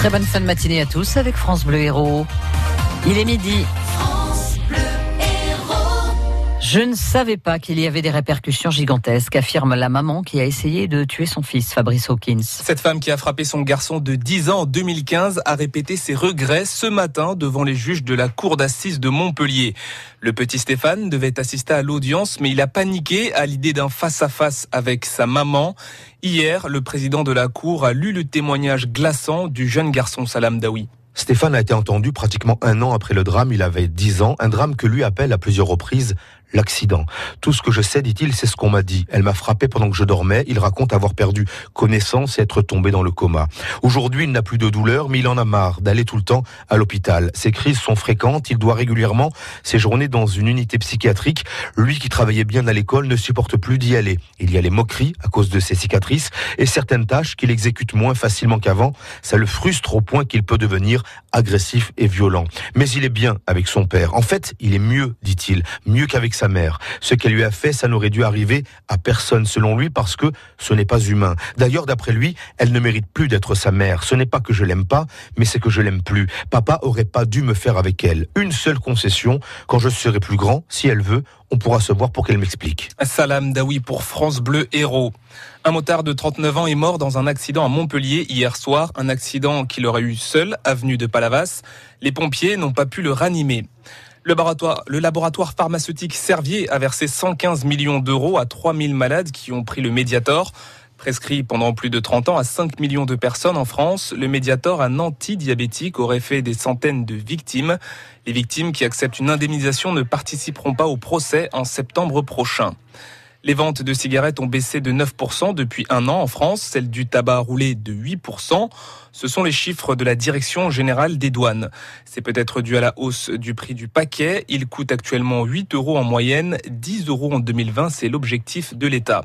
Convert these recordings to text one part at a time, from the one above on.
Très bonne fin de matinée à tous avec France Bleu Héros. Il est midi. Je ne savais pas qu'il y avait des répercussions gigantesques, affirme la maman qui a essayé de tuer son fils, Fabrice Hawkins. Cette femme qui a frappé son garçon de 10 ans en 2015 a répété ses regrets ce matin devant les juges de la cour d'assises de Montpellier. Le petit Stéphane devait assister à l'audience, mais il a paniqué à l'idée d'un face-à-face avec sa maman. Hier, le président de la cour a lu le témoignage glaçant du jeune garçon Salam Daoui. Stéphane a été entendu pratiquement un an après le drame. Il avait 10 ans, un drame que lui appelle à plusieurs reprises l'accident. Tout ce que je sais, dit-il, c'est ce qu'on m'a dit. Elle m'a frappé pendant que je dormais. Il raconte avoir perdu connaissance et être tombé dans le coma. Aujourd'hui, il n'a plus de douleur, mais il en a marre d'aller tout le temps à l'hôpital. Ses crises sont fréquentes. Il doit régulièrement séjourner dans une unité psychiatrique. Lui qui travaillait bien à l'école ne supporte plus d'y aller. Il y a les moqueries à cause de ses cicatrices et certaines tâches qu'il exécute moins facilement qu'avant. Ça le frustre au point qu'il peut devenir agressif et violent. Mais il est bien avec son père. En fait, il est mieux, dit-il, mieux qu'avec sa mère. Ce qu'elle lui a fait, ça n'aurait dû arriver à personne selon lui parce que ce n'est pas humain. D'ailleurs, d'après lui, elle ne mérite plus d'être sa mère. Ce n'est pas que je l'aime pas, mais c'est que je l'aime plus. Papa aurait pas dû me faire avec elle. Une seule concession, quand je serai plus grand, si elle veut, on pourra se voir pour qu'elle m'explique. Salam Daoui pour France Bleu Héros. Un motard de 39 ans est mort dans un accident à Montpellier hier soir, un accident qu'il aurait eu seul, avenue de Palavas. Les pompiers n'ont pas pu le ranimer. Le laboratoire, pharmaceutique Servier a versé 115 millions d'euros à 3000 malades qui ont pris le Mediator. Prescrit pendant plus de 30 ans à 5 millions de personnes en France, le Mediator, un anti-diabétique, aurait fait des centaines de victimes. Les victimes qui acceptent une indemnisation ne participeront pas au procès en septembre prochain. Les ventes de cigarettes ont baissé de 9% depuis un an en France, celles du tabac roulé de 8%. Ce sont les chiffres de la Direction générale des douanes. C'est peut-être dû à la hausse du prix du paquet. Il coûte actuellement 8 euros en moyenne, 10 euros en 2020, c'est l'objectif de l'État.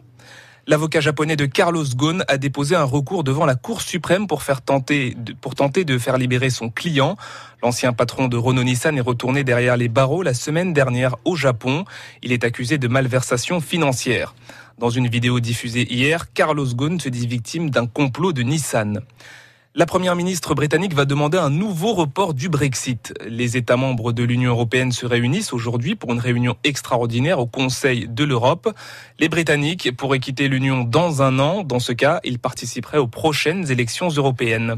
L'avocat japonais de Carlos Ghosn a déposé un recours devant la Cour suprême pour, faire tenter, pour tenter de faire libérer son client. L'ancien patron de Renault Nissan est retourné derrière les barreaux la semaine dernière au Japon. Il est accusé de malversation financière. Dans une vidéo diffusée hier, Carlos Ghosn se dit victime d'un complot de Nissan. La première ministre britannique va demander un nouveau report du Brexit. Les États membres de l'Union européenne se réunissent aujourd'hui pour une réunion extraordinaire au Conseil de l'Europe. Les Britanniques pourraient quitter l'Union dans un an. Dans ce cas, ils participeraient aux prochaines élections européennes.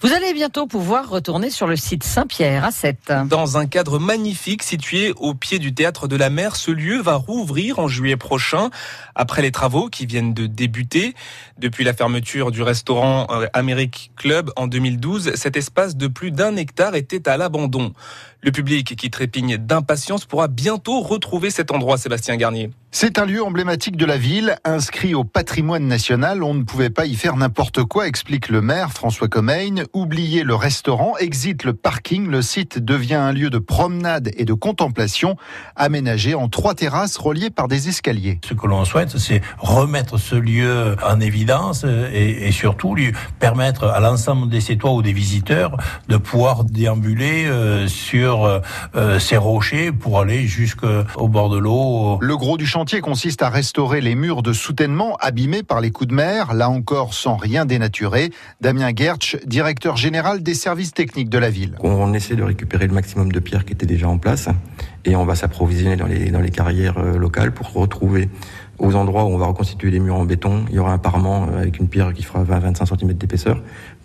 Vous allez bientôt pouvoir retourner sur le site Saint-Pierre à 7. Dans un cadre magnifique situé au pied du théâtre de la mer, ce lieu va rouvrir en juillet prochain après les travaux qui viennent de débuter. Depuis la fermeture du restaurant euh, Amérique Club, en 2012, cet espace de plus d'un hectare était à l'abandon. Le public qui trépigne d'impatience pourra bientôt retrouver cet endroit, Sébastien Garnier. C'est un lieu emblématique de la ville, inscrit au patrimoine national. On ne pouvait pas y faire n'importe quoi, explique le maire François Commegne. Oubliez le restaurant, exit le parking, le site devient un lieu de promenade et de contemplation, aménagé en trois terrasses reliées par des escaliers. Ce que l'on souhaite, c'est remettre ce lieu en évidence et, et surtout lui permettre à l'ensemble des Sétois ou des visiteurs de pouvoir déambuler euh, sur euh, euh, ces rochers pour aller jusqu'au bord de l'eau. Le gros du chantier consiste à restaurer les murs de soutènement abîmés par les coups de mer, là encore sans rien dénaturer. Damien Gertsch, directeur général des services techniques de la ville. On essaie de récupérer le maximum de pierres qui étaient déjà en place et on va s'approvisionner dans les, dans les carrières euh, locales pour retrouver aux endroits où on va reconstituer les murs en béton, il y aura un parement avec une pierre qui fera 20-25 cm d'épaisseur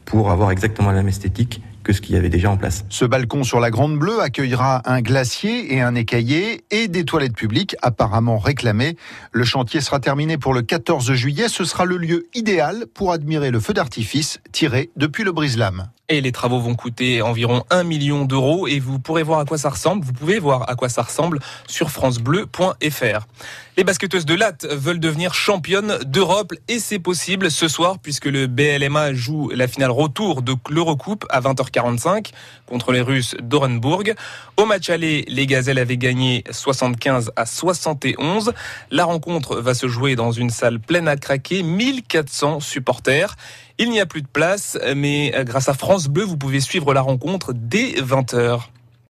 pour avoir exactement la même esthétique que ce qu'il y avait déjà en place. Ce balcon sur la Grande Bleue accueillera un glacier et un écaillé et des toilettes publiques apparemment réclamées. Le chantier sera terminé pour le 14 juillet. Ce sera le lieu idéal pour admirer le feu d'artifice tiré depuis le brise-lames. Et les travaux vont coûter environ 1 million d'euros et vous pourrez voir à quoi ça ressemble. Vous pouvez voir à quoi ça ressemble sur francebleu.fr. Les basketteuses de latte veulent devenir championnes d'Europe et c'est possible ce soir puisque le BLMA joue la finale retour de l'Eurocoupe à 20h45 contre les Russes d'Orenburg. Au match aller, les Gazelles avaient gagné 75 à 71. La rencontre va se jouer dans une salle pleine à craquer, 1400 supporters. Il n'y a plus de place, mais grâce à France Bleu, vous pouvez suivre la rencontre dès 20h.